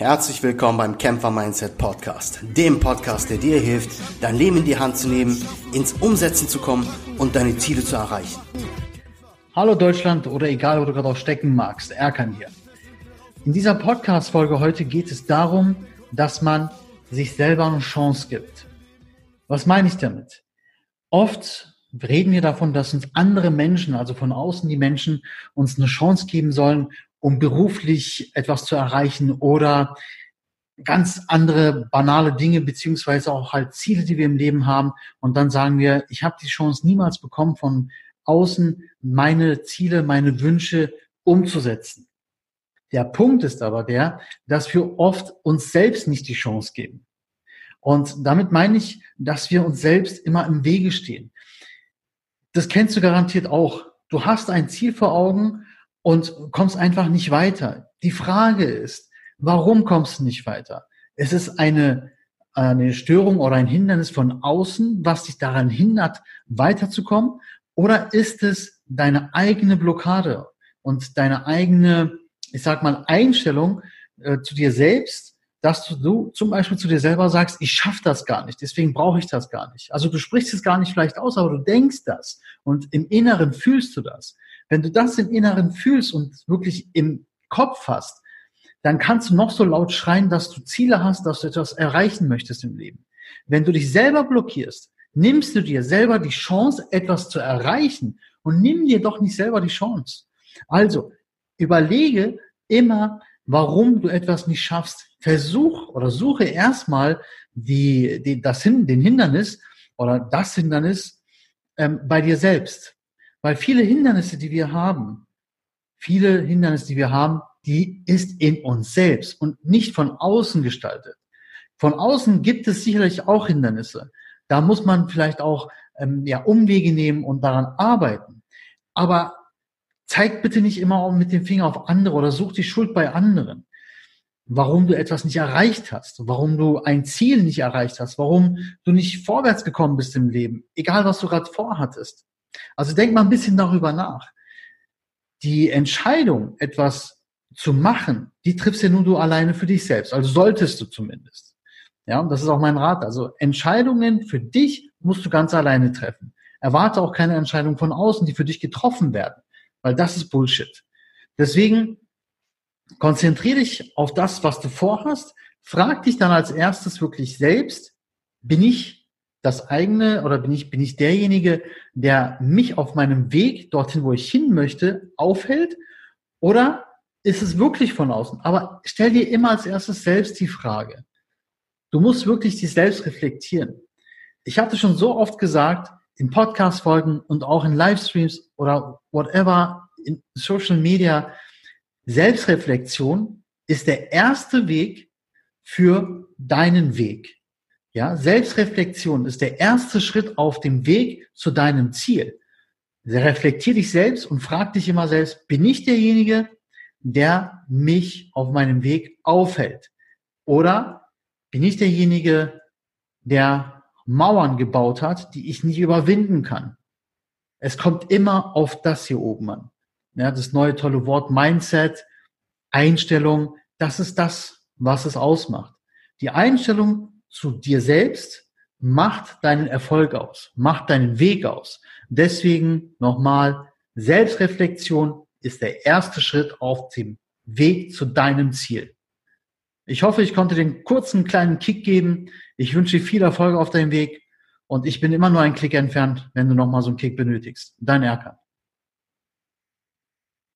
Herzlich willkommen beim Kämpfer Mindset Podcast, dem Podcast, der dir hilft, dein Leben in die Hand zu nehmen, ins Umsetzen zu kommen und deine Ziele zu erreichen. Hallo Deutschland oder egal, wo du gerade auch stecken magst, Erkan hier. In dieser Podcast-Folge heute geht es darum, dass man sich selber eine Chance gibt. Was meine ich damit? Oft reden wir davon, dass uns andere Menschen, also von außen die Menschen, uns eine Chance geben sollen, um beruflich etwas zu erreichen oder ganz andere banale Dinge beziehungsweise auch halt Ziele, die wir im Leben haben. Und dann sagen wir, ich habe die Chance niemals bekommen, von außen meine Ziele, meine Wünsche umzusetzen. Der Punkt ist aber der, dass wir oft uns selbst nicht die Chance geben. Und damit meine ich, dass wir uns selbst immer im Wege stehen. Das kennst du garantiert auch. Du hast ein Ziel vor Augen und kommst einfach nicht weiter. Die Frage ist, warum kommst du nicht weiter? Es ist eine, eine Störung oder ein Hindernis von außen, was dich daran hindert, weiterzukommen? Oder ist es deine eigene Blockade und deine eigene, ich sag mal, Einstellung äh, zu dir selbst, dass du, zum Beispiel zu dir selber sagst, ich schaffe das gar nicht, deswegen brauche ich das gar nicht. Also du sprichst es gar nicht vielleicht aus, aber du denkst das und im Inneren fühlst du das. Wenn du das im Inneren fühlst und wirklich im Kopf hast, dann kannst du noch so laut schreien, dass du Ziele hast, dass du etwas erreichen möchtest im Leben. Wenn du dich selber blockierst, nimmst du dir selber die Chance, etwas zu erreichen und nimm dir doch nicht selber die Chance. Also, überlege immer, warum du etwas nicht schaffst. Versuch oder suche erstmal die, die, das, den Hindernis oder das Hindernis ähm, bei dir selbst. Weil viele Hindernisse, die wir haben, viele Hindernisse, die wir haben, die ist in uns selbst und nicht von außen gestaltet. Von außen gibt es sicherlich auch Hindernisse. Da muss man vielleicht auch ähm, ja, Umwege nehmen und daran arbeiten. Aber zeig bitte nicht immer auch mit dem Finger auf andere oder such die Schuld bei anderen. Warum du etwas nicht erreicht hast, warum du ein Ziel nicht erreicht hast, warum du nicht vorwärts gekommen bist im Leben, egal was du gerade vorhattest. Also denk mal ein bisschen darüber nach. Die Entscheidung, etwas zu machen, die triffst ja nur du alleine für dich selbst. Also solltest du zumindest. Ja, und das ist auch mein Rat. Also Entscheidungen für dich musst du ganz alleine treffen. Erwarte auch keine Entscheidung von außen, die für dich getroffen werden, weil das ist Bullshit. Deswegen konzentriere dich auf das, was du vorhast. Frag dich dann als erstes wirklich selbst, bin ich das eigene oder bin ich, bin ich derjenige, der mich auf meinem Weg dorthin, wo ich hin möchte, aufhält? Oder ist es wirklich von außen? Aber stell dir immer als erstes selbst die Frage. Du musst wirklich dich selbst reflektieren. Ich hatte schon so oft gesagt, in Podcast-Folgen und auch in Livestreams oder whatever, in Social Media, Selbstreflexion ist der erste Weg für deinen Weg. Ja, Selbstreflexion ist der erste Schritt auf dem Weg zu deinem Ziel. Reflektier dich selbst und frag dich immer selbst, bin ich derjenige, der mich auf meinem Weg aufhält? Oder bin ich derjenige, der Mauern gebaut hat, die ich nicht überwinden kann? Es kommt immer auf das hier oben an. Ja, das neue tolle Wort Mindset, Einstellung, das ist das, was es ausmacht. Die Einstellung zu dir selbst macht deinen Erfolg aus, macht deinen Weg aus. Deswegen nochmal, Selbstreflexion ist der erste Schritt auf dem Weg zu deinem Ziel. Ich hoffe, ich konnte den kurzen kleinen Kick geben. Ich wünsche dir viel Erfolg auf deinem Weg und ich bin immer nur einen Klick entfernt, wenn du nochmal so einen Kick benötigst. Dein Erkan.